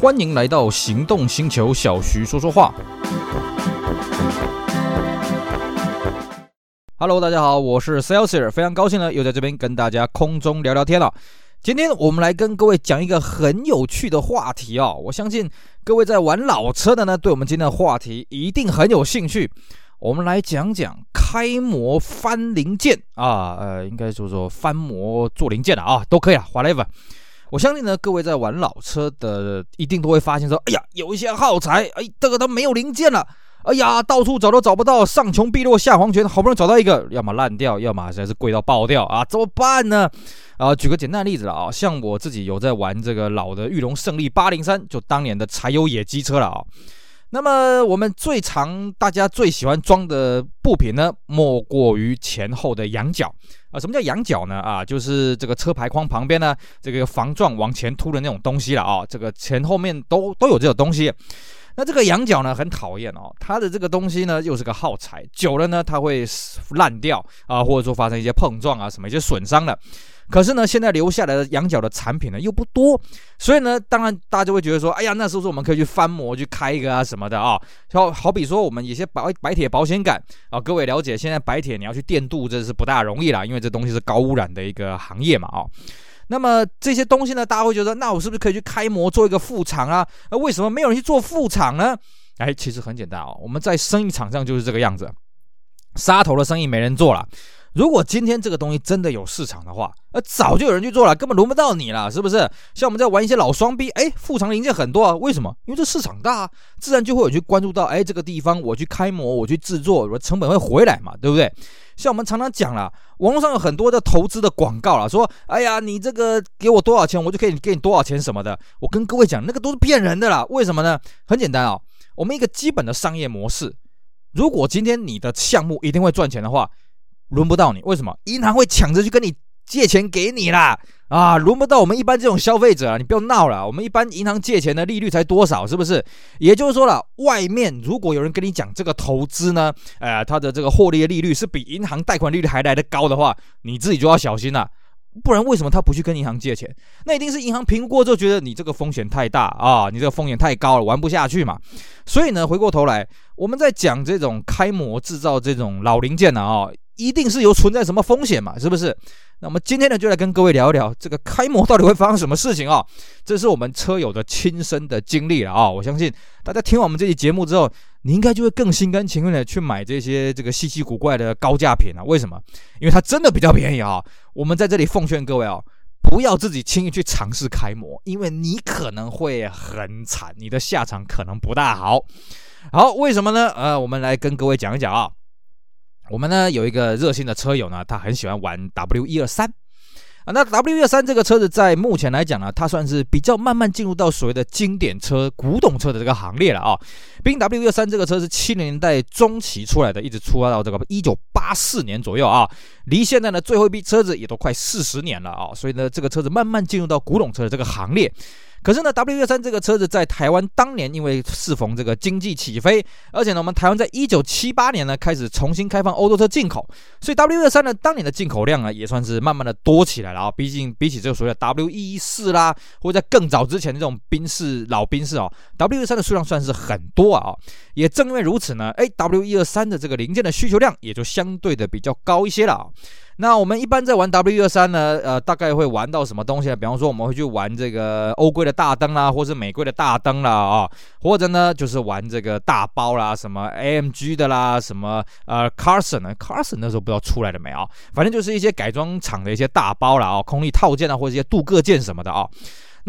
欢迎来到行动星球，小徐说说话。Hello，大家好，我是 Celsius，非常高兴呢，又在这边跟大家空中聊聊天了。今天我们来跟各位讲一个很有趣的话题哦，我相信各位在玩老车的呢，对我们今天的话题一定很有兴趣。我们来讲讲开模翻零件啊，呃，应该说说翻模做零件的啊，都可以啊，whatever。我相信呢，各位在玩老车的一定都会发现说，哎呀，有一些耗材，哎，这个都没有零件了。哎呀，到处找都找不到，上穷碧落下黄泉，好不容易找到一个，要么烂掉，要么实在是贵到爆掉啊，怎么办呢？啊，举个简单的例子了啊，像我自己有在玩这个老的玉龙胜利八零三，就当年的柴油野鸡车了啊。那么我们最常大家最喜欢装的部品呢，莫过于前后的羊角啊。什么叫羊角呢？啊，就是这个车牌框旁边呢，这个防撞往前凸的那种东西了啊。这个前后面都都有这种东西。那这个羊角呢，很讨厌哦，它的这个东西呢，又是个耗材，久了呢，它会烂掉啊，或者说发生一些碰撞啊，什么一些损伤的。可是呢，现在留下来的羊角的产品呢又不多，所以呢，当然大家就会觉得说，哎呀，那是不是我们可以去翻模去开一个啊什么的啊？好，好比说我们有些白白铁保险杆啊，各位了解，现在白铁你要去电镀，这是不大容易啦，因为这东西是高污染的一个行业嘛啊。那么这些东西呢，大家会觉得，那我是不是可以去开模做一个副厂啊？那为什么没有人去做副厂呢？哎，其实很简单哦，我们在生意场上就是这个样子，杀头的生意没人做了。如果今天这个东西真的有市场的话，呃，早就有人去做了，根本轮不到你了，是不是？像我们在玩一些老双 B，哎，副厂零件很多啊，为什么？因为这市场大，自然就会有去关注到，哎，这个地方我去开模，我去制作，我成本会回来嘛，对不对？像我们常常讲了，网络上有很多的投资的广告了，说，哎呀，你这个给我多少钱，我就可以给你多少钱什么的。我跟各位讲，那个都是骗人的啦。为什么呢？很简单啊，我们一个基本的商业模式，如果今天你的项目一定会赚钱的话。轮不到你，为什么？银行会抢着去跟你借钱给你啦！啊，轮不到我们一般这种消费者啊！你不要闹了，我们一般银行借钱的利率才多少，是不是？也就是说了，外面如果有人跟你讲这个投资呢，呃，他的这个获利的利率是比银行贷款利率还来得高的话，你自己就要小心了。不然为什么他不去跟银行借钱？那一定是银行评估过之后觉得你这个风险太大啊，你这个风险太高了，玩不下去嘛。所以呢，回过头来，我们在讲这种开模制造这种老零件呢啊。一定是有存在什么风险嘛，是不是？那么今天呢，就来跟各位聊一聊这个开模到底会发生什么事情啊？这是我们车友的亲身的经历了啊！我相信大家听完我们这期节目之后，你应该就会更心甘情愿的去买这些这个稀奇古怪的高价品了。为什么？因为它真的比较便宜啊！我们在这里奉劝各位啊，不要自己轻易去尝试开模，因为你可能会很惨，你的下场可能不大好。好，为什么呢？呃，我们来跟各位讲一讲啊。我们呢有一个热心的车友呢，他很喜欢玩 W 一二三啊。那 W 一二三这个车子在目前来讲呢，它算是比较慢慢进入到所谓的经典车、古董车的这个行列了啊。毕竟 W 一二三这个车是七零年代中期出来的，一直出到这个一九八四年左右啊，离现在呢最后一批车子也都快四十年了啊。所以呢，这个车子慢慢进入到古董车的这个行列。可是呢，W 二三这个车子在台湾当年因为适逢这个经济起飞，而且呢，我们台湾在一九七八年呢开始重新开放欧洲车进口，所以 W 二三呢当年的进口量啊也算是慢慢的多起来了啊。毕竟比起这个所谓的 W114 啦，或者在更早之前的这种宾士老宾士哦，W123 的数量算是很多啊。也正因为如此呢，哎，W123 的这个零件的需求量也就相对的比较高一些了啊。那我们一般在玩 W123 呢，呃，大概会玩到什么东西呢？比方说，我们会去玩这个欧规的大灯啦，或是美规的大灯啦，啊，或者呢，就是玩这个大包啦，什么 AMG 的啦，什么呃 Carson 呢？Carson 那时候不知道出来了没啊？反正就是一些改装厂的一些大包啦，啊，空力套件啊，或者一些镀铬件什么的啊。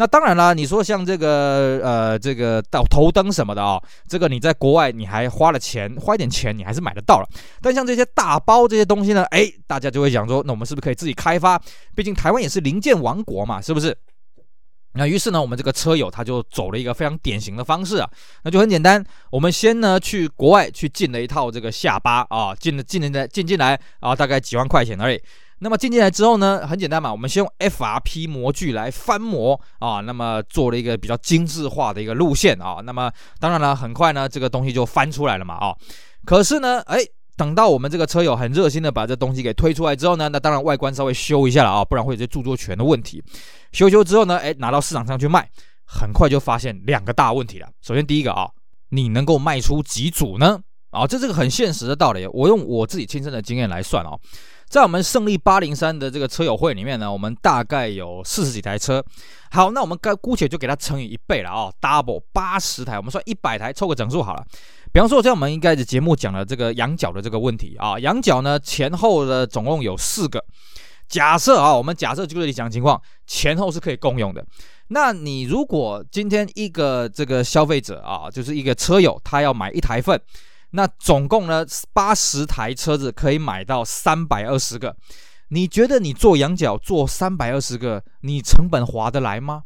那当然啦，你说像这个呃这个到头灯什么的啊、这个你在国外你还花了钱，花一点钱你还是买得到了。但像这些大包这些东西呢，哎，大家就会想说，那我们是不是可以自己开发？毕竟台湾也是零件王国嘛，是不是？那于是呢，我们这个车友他就走了一个非常典型的方式啊，那就很简单，我们先呢去国外去进了一套这个下巴啊，进了进的进进来啊，大概几万块钱而已。那么进进来之后呢，很简单嘛，我们先用 FRP 模具来翻模啊，那么做了一个比较精致化的一个路线啊，那么当然了，很快呢，这个东西就翻出来了嘛啊，可是呢，哎，等到我们这个车友很热心的把这东西给推出来之后呢，那当然外观稍微修一下了啊，不然会有些著作权的问题。修修之后呢，哎，拿到市场上去卖。很快就发现两个大问题了。首先第一个啊，你能够卖出几组呢？啊，这是个很现实的道理。我用我自己亲身的经验来算哦，在我们胜利八零三的这个车友会里面呢，我们大概有四十几台车。好，那我们该姑且就给它乘以一倍了啊，double 八十台，我们算一百台，凑个整数好了。比方说，像我们应该的节目讲了这个羊角的这个问题啊，羊角呢前后的总共有四个。假设啊，我们假设就是你讲情况，前后是可以共用的。那你如果今天一个这个消费者啊，就是一个车友，他要买一台份。那总共呢，八十台车子可以买到三百二十个。你觉得你做羊角做三百二十个，你成本划得来吗？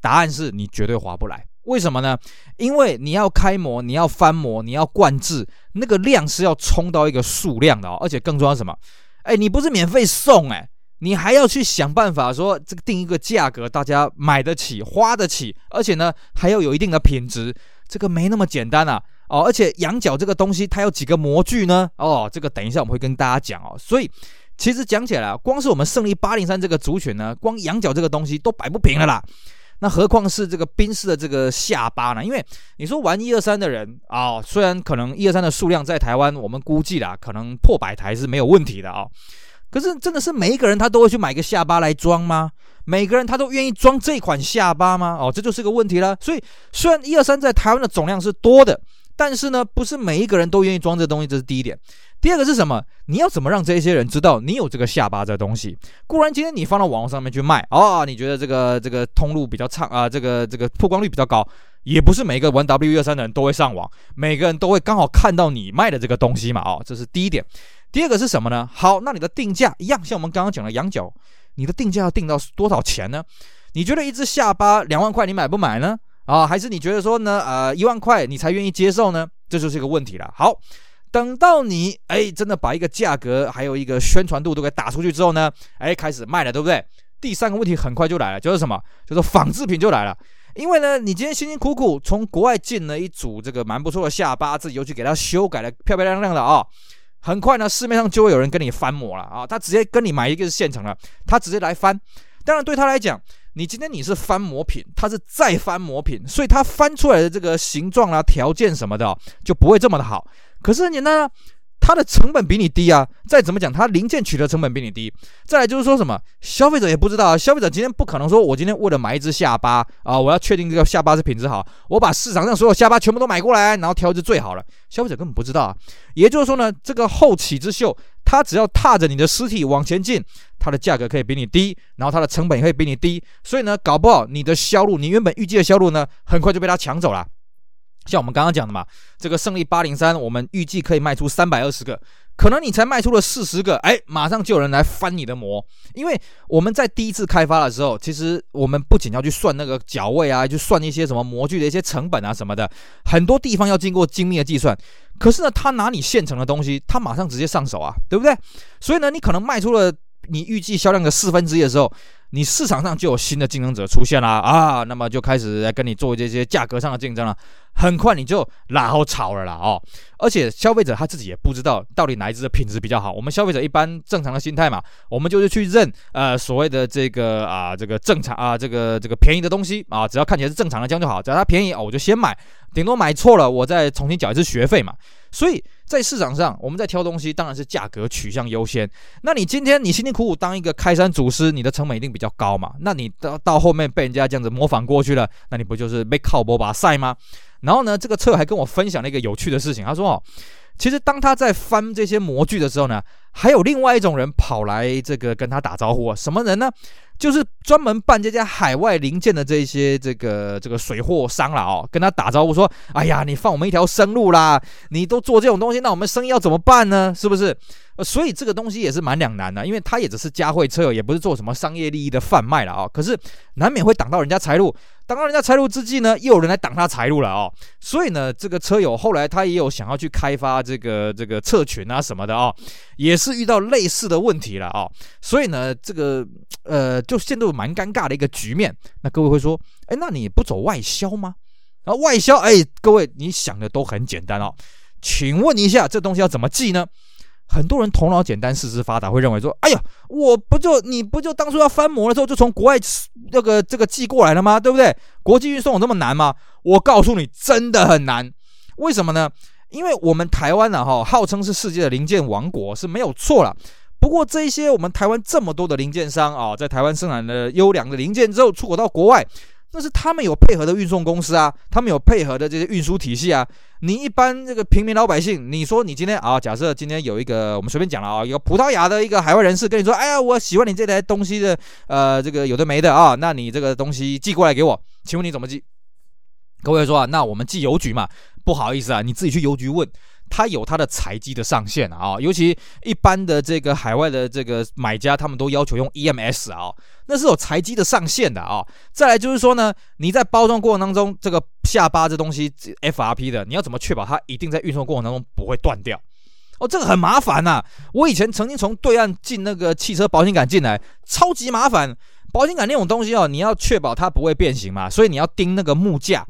答案是你绝对划不来。为什么呢？因为你要开模，你要翻模，你要灌制，那个量是要冲到一个数量的哦。而且更重要什么？哎，你不是免费送哎，你还要去想办法说这个定一个价格，大家买得起、花得起，而且呢还要有一定的品质，这个没那么简单啊。哦，而且羊角这个东西，它有几个模具呢？哦，这个等一下我们会跟大家讲哦。所以其实讲起来啊，光是我们胜利八零三这个族群呢，光羊角这个东西都摆不平了啦。那何况是这个宾士的这个下巴呢？因为你说玩一二三的人啊，虽然可能一二三的数量在台湾，我们估计啦，可能破百台是没有问题的啊，哦。可是真的是每一个人他都会去买个下巴来装吗？每个人他都愿意装这款下巴吗？哦，这就是个问题了。所以虽然一二三在台湾的总量是多的。但是呢，不是每一个人都愿意装这东西，这是第一点。第二个是什么？你要怎么让这些人知道你有这个下巴这东西？固然今天你放到网络上面去卖哦，你觉得这个这个通路比较畅啊，这个这个曝光率比较高，也不是每个玩 W 一二三的人都会上网，每个人都会刚好看到你卖的这个东西嘛。哦，这是第一点。第二个是什么呢？好，那你的定价一样，像我们刚刚讲的羊角，你的定价要定到多少钱呢？你觉得一只下巴两万块，你买不买呢？啊，还是你觉得说呢？呃，一万块你才愿意接受呢？这就是一个问题了。好，等到你哎真的把一个价格还有一个宣传度都给打出去之后呢，哎开始卖了，对不对？第三个问题很快就来了，就是什么？就是仿制品就来了。因为呢，你今天辛辛苦苦从国外进了一组这个蛮不错的下巴，自己又去给它修改的漂漂亮亮的啊，很快呢市面上就会有人跟你翻模了啊，他直接跟你买一个是现成的，他直接来翻。当然对他来讲。你今天你是翻模品，它是再翻模品，所以它翻出来的这个形状啊、条件什么的就不会这么的好。可是很简单啊。它的成本比你低啊，再怎么讲，它零件取得成本比你低。再来就是说什么，消费者也不知道啊，消费者今天不可能说，我今天为了买一只下巴啊，我要确定这个下巴是品质好，我把市场上所有下巴全部都买过来，然后挑一只最好了。消费者根本不知道啊。也就是说呢，这个后起之秀，它只要踏着你的尸体往前进，它的价格可以比你低，然后它的成本也会比你低，所以呢，搞不好你的销路，你原本预计的销路呢，很快就被它抢走了。像我们刚刚讲的嘛，这个胜利八零三，我们预计可以卖出三百二十个，可能你才卖出了四十个，哎，马上就有人来翻你的模。因为我们在第一次开发的时候，其实我们不仅要去算那个脚位啊，去算一些什么模具的一些成本啊什么的，很多地方要经过精密的计算。可是呢，他拿你现成的东西，他马上直接上手啊，对不对？所以呢，你可能卖出了你预计销量的四分之一的时候。你市场上就有新的竞争者出现啦啊，那么就开始来跟你做这些价格上的竞争了，很快你就拉好炒了啦哦，而且消费者他自己也不知道到底哪一支的品质比较好。我们消费者一般正常的心态嘛，我们就是去认呃所谓的这个啊这个正常啊这个这个便宜的东西啊，只要看起来是正常的这样就好，只要它便宜哦我就先买，顶多买错了我再重新缴一次学费嘛，所以。在市场上，我们在挑东西，当然是价格取向优先。那你今天你辛辛苦苦当一个开山祖师，你的成本一定比较高嘛？那你到到后面被人家这样子模仿过去了，那你不就是被靠波把赛吗？然后呢，这个车友还跟我分享了一个有趣的事情，他说哦，其实当他在翻这些模具的时候呢，还有另外一种人跑来这个跟他打招呼啊，什么人呢？就是专门办这家海外零件的这些这个这个水货商了哦，跟他打招呼说：“哎呀，你放我们一条生路啦！你都做这种东西，那我们生意要怎么办呢？是不是？”，所以这个东西也是蛮两难的，因为他也只是嘉惠车友，也不是做什么商业利益的贩卖了啊。可是难免会挡到人家财路，挡到人家财路之际呢，又有人来挡他财路了啊。所以呢，这个车友后来他也有想要去开发这个这个侧裙啊什么的啊，也是遇到类似的问题了啊。所以呢，这个呃，就陷入蛮尴尬的一个局面。那各位会说，哎，那你不走外销吗？啊，外销，哎，各位你想的都很简单哦。请问一下，这东西要怎么寄呢？很多人头脑简单、四肢发达，会认为说：“哎呀，我不就你不就当初要翻模的时候就从国外那个这个寄过来了吗？对不对？国际运送有这么难吗？我告诉你，真的很难。为什么呢？因为我们台湾呢，哈，号称是世界的零件王国是没有错啦。不过这一些我们台湾这么多的零件商啊，在台湾生产的优良的零件之后出口到国外。”那是他们有配合的运送公司啊，他们有配合的这些运输体系啊。你一般这个平民老百姓，你说你今天啊，假设今天有一个我们随便讲了啊，一个葡萄牙的一个海外人士跟你说，哎呀，我喜欢你这台东西的，呃，这个有的没的啊，那你这个东西寄过来给我，请问你怎么寄？各位说啊，那我们寄邮局嘛，不好意思啊，你自己去邮局问。它有它的财机的上限啊，尤其一般的这个海外的这个买家，他们都要求用 EMS 啊，那是有财机的上限的啊。再来就是说呢，你在包装过程当中，这个下巴这东西 FRP 的，你要怎么确保它一定在运送过程当中不会断掉？哦，这个很麻烦呐。我以前曾经从对岸进那个汽车保险杆进来，超级麻烦。保险杆那种东西哦，你要确保它不会变形嘛，所以你要钉那个木架。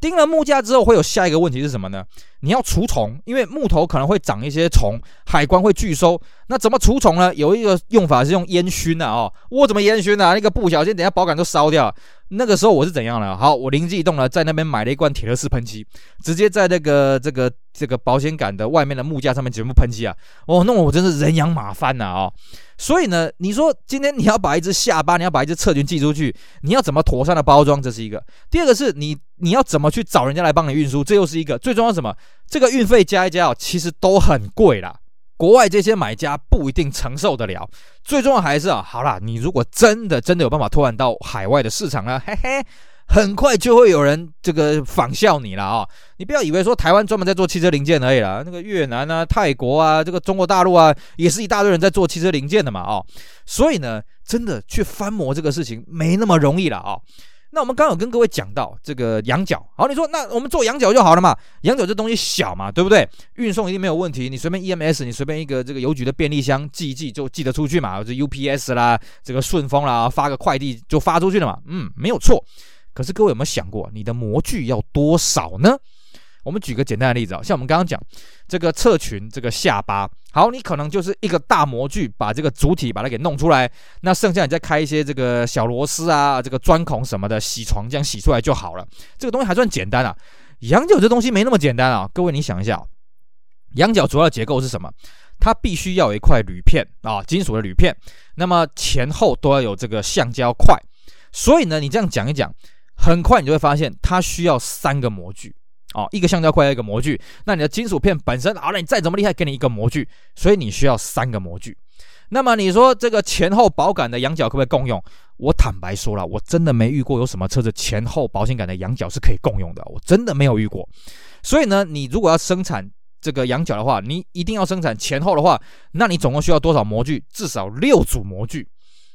钉了木架之后，会有下一个问题是什么呢？你要除虫，因为木头可能会长一些虫，海关会拒收。那怎么除虫呢？有一个用法是用烟熏的哦。我怎么烟熏呢？那个不小心，等下保杆都烧掉。那个时候我是怎样呢？好，我灵机一动了，在那边买了一罐铁乐士喷漆，直接在那个这个这个保险杆的外面的木架上面全部喷漆啊！哦，弄得我真是人仰马翻呐啊！所以呢，你说今天你要把一只下巴，你要把一只侧裙寄出去，你要怎么妥善的包装？这是一个。第二个是你你要怎么去找人家来帮你运输？这又是一个。最重要是什么？这个运费加一加哦，其实都很贵啦。国外这些买家不一定承受得了。最重要还是啊，好啦，你如果真的真的有办法拓展到海外的市场呢，嘿嘿。很快就会有人这个仿效你了啊、你不要以为说台湾专门在做汽车零件而已啦，那个越南啊、泰国啊、这个中国大陆啊，也是一大堆人在做汽车零件的嘛啊、哦！所以呢，真的去翻模这个事情没那么容易了啊、那我们刚刚有跟各位讲到这个羊角，好，你说那我们做羊角就好了嘛？羊角这东西小嘛，对不对？运送一定没有问题，你随便 EMS，你随便一个这个邮局的便利箱寄一寄就寄得出去嘛，或者 UPS 啦，这个顺丰啦，发个快递就发出去了嘛，嗯，没有错。可是各位有没有想过，你的模具要多少呢？我们举个简单的例子啊，像我们刚刚讲这个侧裙，这个下巴，好，你可能就是一个大模具，把这个主体把它给弄出来，那剩下你再开一些这个小螺丝啊，这个钻孔什么的，洗床这样洗出来就好了。这个东西还算简单啊。羊角这东西没那么简单啊，各位你想一下，羊角主要的结构是什么？它必须要有一块铝片啊，金属的铝片，那么前后都要有这个橡胶块。所以呢，你这样讲一讲。很快你就会发现，它需要三个模具哦，一个橡胶块，一个模具。那你的金属片本身，好了，你再怎么厉害，给你一个模具，所以你需要三个模具。那么你说这个前后保杆的羊角可不可以共用？我坦白说了，我真的没遇过有什么车子前后保险杆的羊角是可以共用的，我真的没有遇过。所以呢，你如果要生产这个羊角的话，你一定要生产前后的话，那你总共需要多少模具？至少六组模具。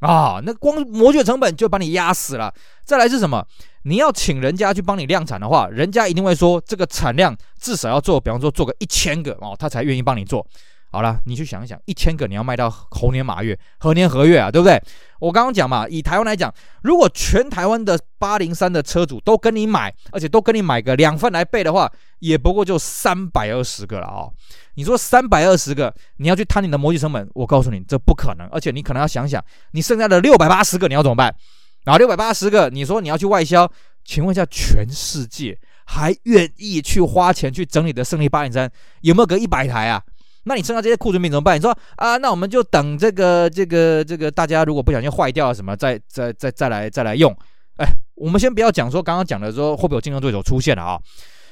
啊，那光模具的成本就把你压死了。再来是什么？你要请人家去帮你量产的话，人家一定会说这个产量至少要做，比方说做个一千个哦，他才愿意帮你做。好了，你去想一想，一千个你要卖到猴年马月，何年何月啊？对不对？我刚刚讲嘛，以台湾来讲，如果全台湾的八零三的车主都跟你买，而且都跟你买个两份来备的话，也不过就三百二十个了啊、哦。你说三百二十个，你要去摊你的模具成本，我告诉你，这不可能。而且你可能要想想，你剩下的六百八十个你要怎么办？然后六百八十个，你说你要去外销，请问一下，全世界还愿意去花钱去整理的胜利八零三有没有个一百台啊？那你剩下这些库存品怎么办？你说啊，那我们就等这个这个这个，大家如果不小心坏掉了什么，再再再再来再来用。哎，我们先不要讲说刚刚讲的说会不会有竞争对手出现了啊？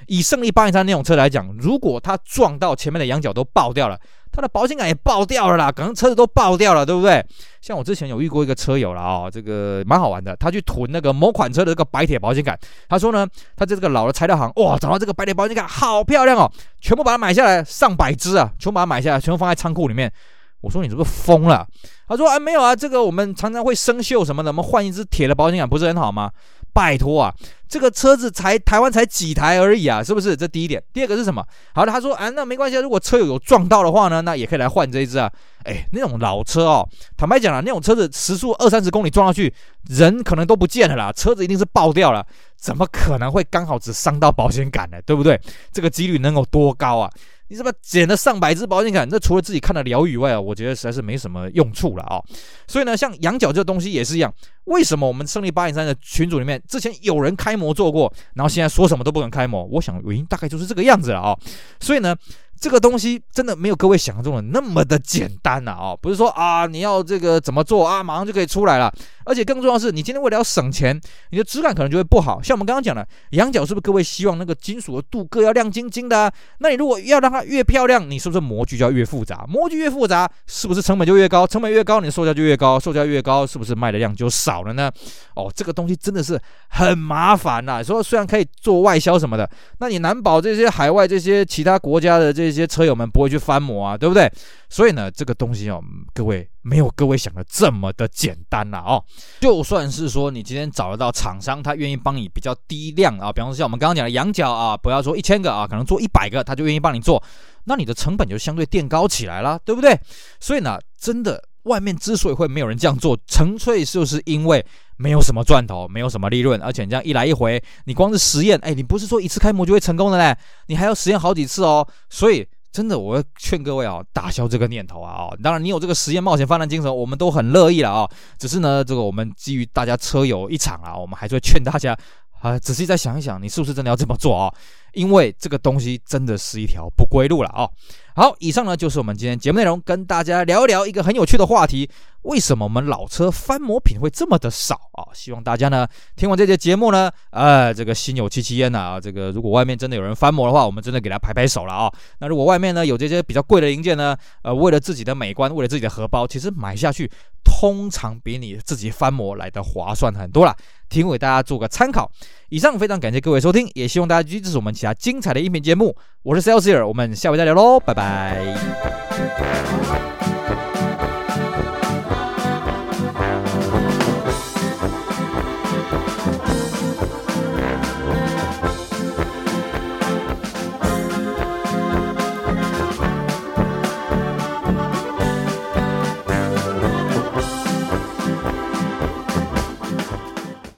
以胜利八零三那种车来讲，如果它撞到前面的羊角都爆掉了，它的保险杆也爆掉了啦，可能车子都爆掉了，对不对？像我之前有遇过一个车友了啊，这个蛮好玩的，他去囤那个某款车的这个白铁保险杆，他说呢，他在这个老的材料行，哇，找到这个白铁保险杆好漂亮哦，全部把它买下来，上百只啊，全部把它买下来，全部放在仓库里面。我说你是不是疯了？他说啊，没有啊，这个我们常常会生锈什么的，我们换一只铁的保险杆不是很好吗？拜托啊，这个车子才台湾才几台而已啊，是不是？这第一点。第二个是什么？好的，他说啊，那没关系啊，如果车友有撞到的话呢，那也可以来换这一只啊。哎，那种老车哦，坦白讲啊，那种车子时速二三十公里撞上去，人可能都不见了啦，车子一定是爆掉了，怎么可能会刚好只伤到保险杆呢？对不对？这个几率能有多高啊？你怎么捡了上百只保险杆？那除了自己看了疗愈外啊，我觉得实在是没什么用处了啊、所以呢，像羊角这个东西也是一样。为什么我们胜利八点三的群组里面之前有人开模做过，然后现在说什么都不肯开模？我想原因大概就是这个样子了啊、所以呢。这个东西真的没有各位想象中的那么的简单呐！哦，不是说啊，你要这个怎么做啊，马上就可以出来了。而且更重要的是，你今天为了要省钱，你的质感可能就会不好。像我们刚刚讲的，羊角是不是各位希望那个金属的镀铬要亮晶晶的？那你如果要让它越漂亮，你是不是模具就要越复杂？模具越复杂，是不是成本就越高？成本越高，你的售价就越高，售价越高，是不是卖的量就少了呢？哦，这个东西真的是很麻烦呐。说虽然可以做外销什么的，那你难保这些海外这些其他国家的这些这些车友们不会去翻模啊，对不对？所以呢，这个东西哦，各位没有各位想的这么的简单了哦。就算是说你今天找得到厂商，他愿意帮你比较低量啊，比方说像我们刚刚讲的羊角啊，不要说一千个啊，可能做一百个，他就愿意帮你做，那你的成本就相对垫高起来了，对不对？所以呢，真的外面之所以会没有人这样做，纯粹就是因为没有什么赚头，没有什么利润，而且你这样一来一回，你光是实验，哎，你不是说一次开模就会成功的嘞，你还要实验好几次哦，所以。真的，我要劝各位啊，打消这个念头啊！哦，当然，你有这个实验冒险犯难精神，我们都很乐意了啊。只是呢，这个我们基于大家车友一场啊，我们还是会劝大家啊，仔细再想一想，你是不是真的要这么做啊？因为这个东西真的是一条不归路了啊。好，以上呢就是我们今天节目内容，跟大家聊一聊一个很有趣的话题：为什么我们老车翻模品会这么的少啊？希望大家呢听完这节节目呢，呃，这个心有戚戚焉呐啊！这个如果外面真的有人翻模的话，我们真的给他拍拍手了啊！那如果外面呢有这些比较贵的零件呢，呃，为了自己的美观，为了自己的荷包，其实买下去通常比你自己翻模来的划算很多了。提供给大家做个参考。以上非常感谢各位收听，也希望大家继续支持我们其他精彩的音频节目。我是 Celsius，我们下回再聊喽，拜拜。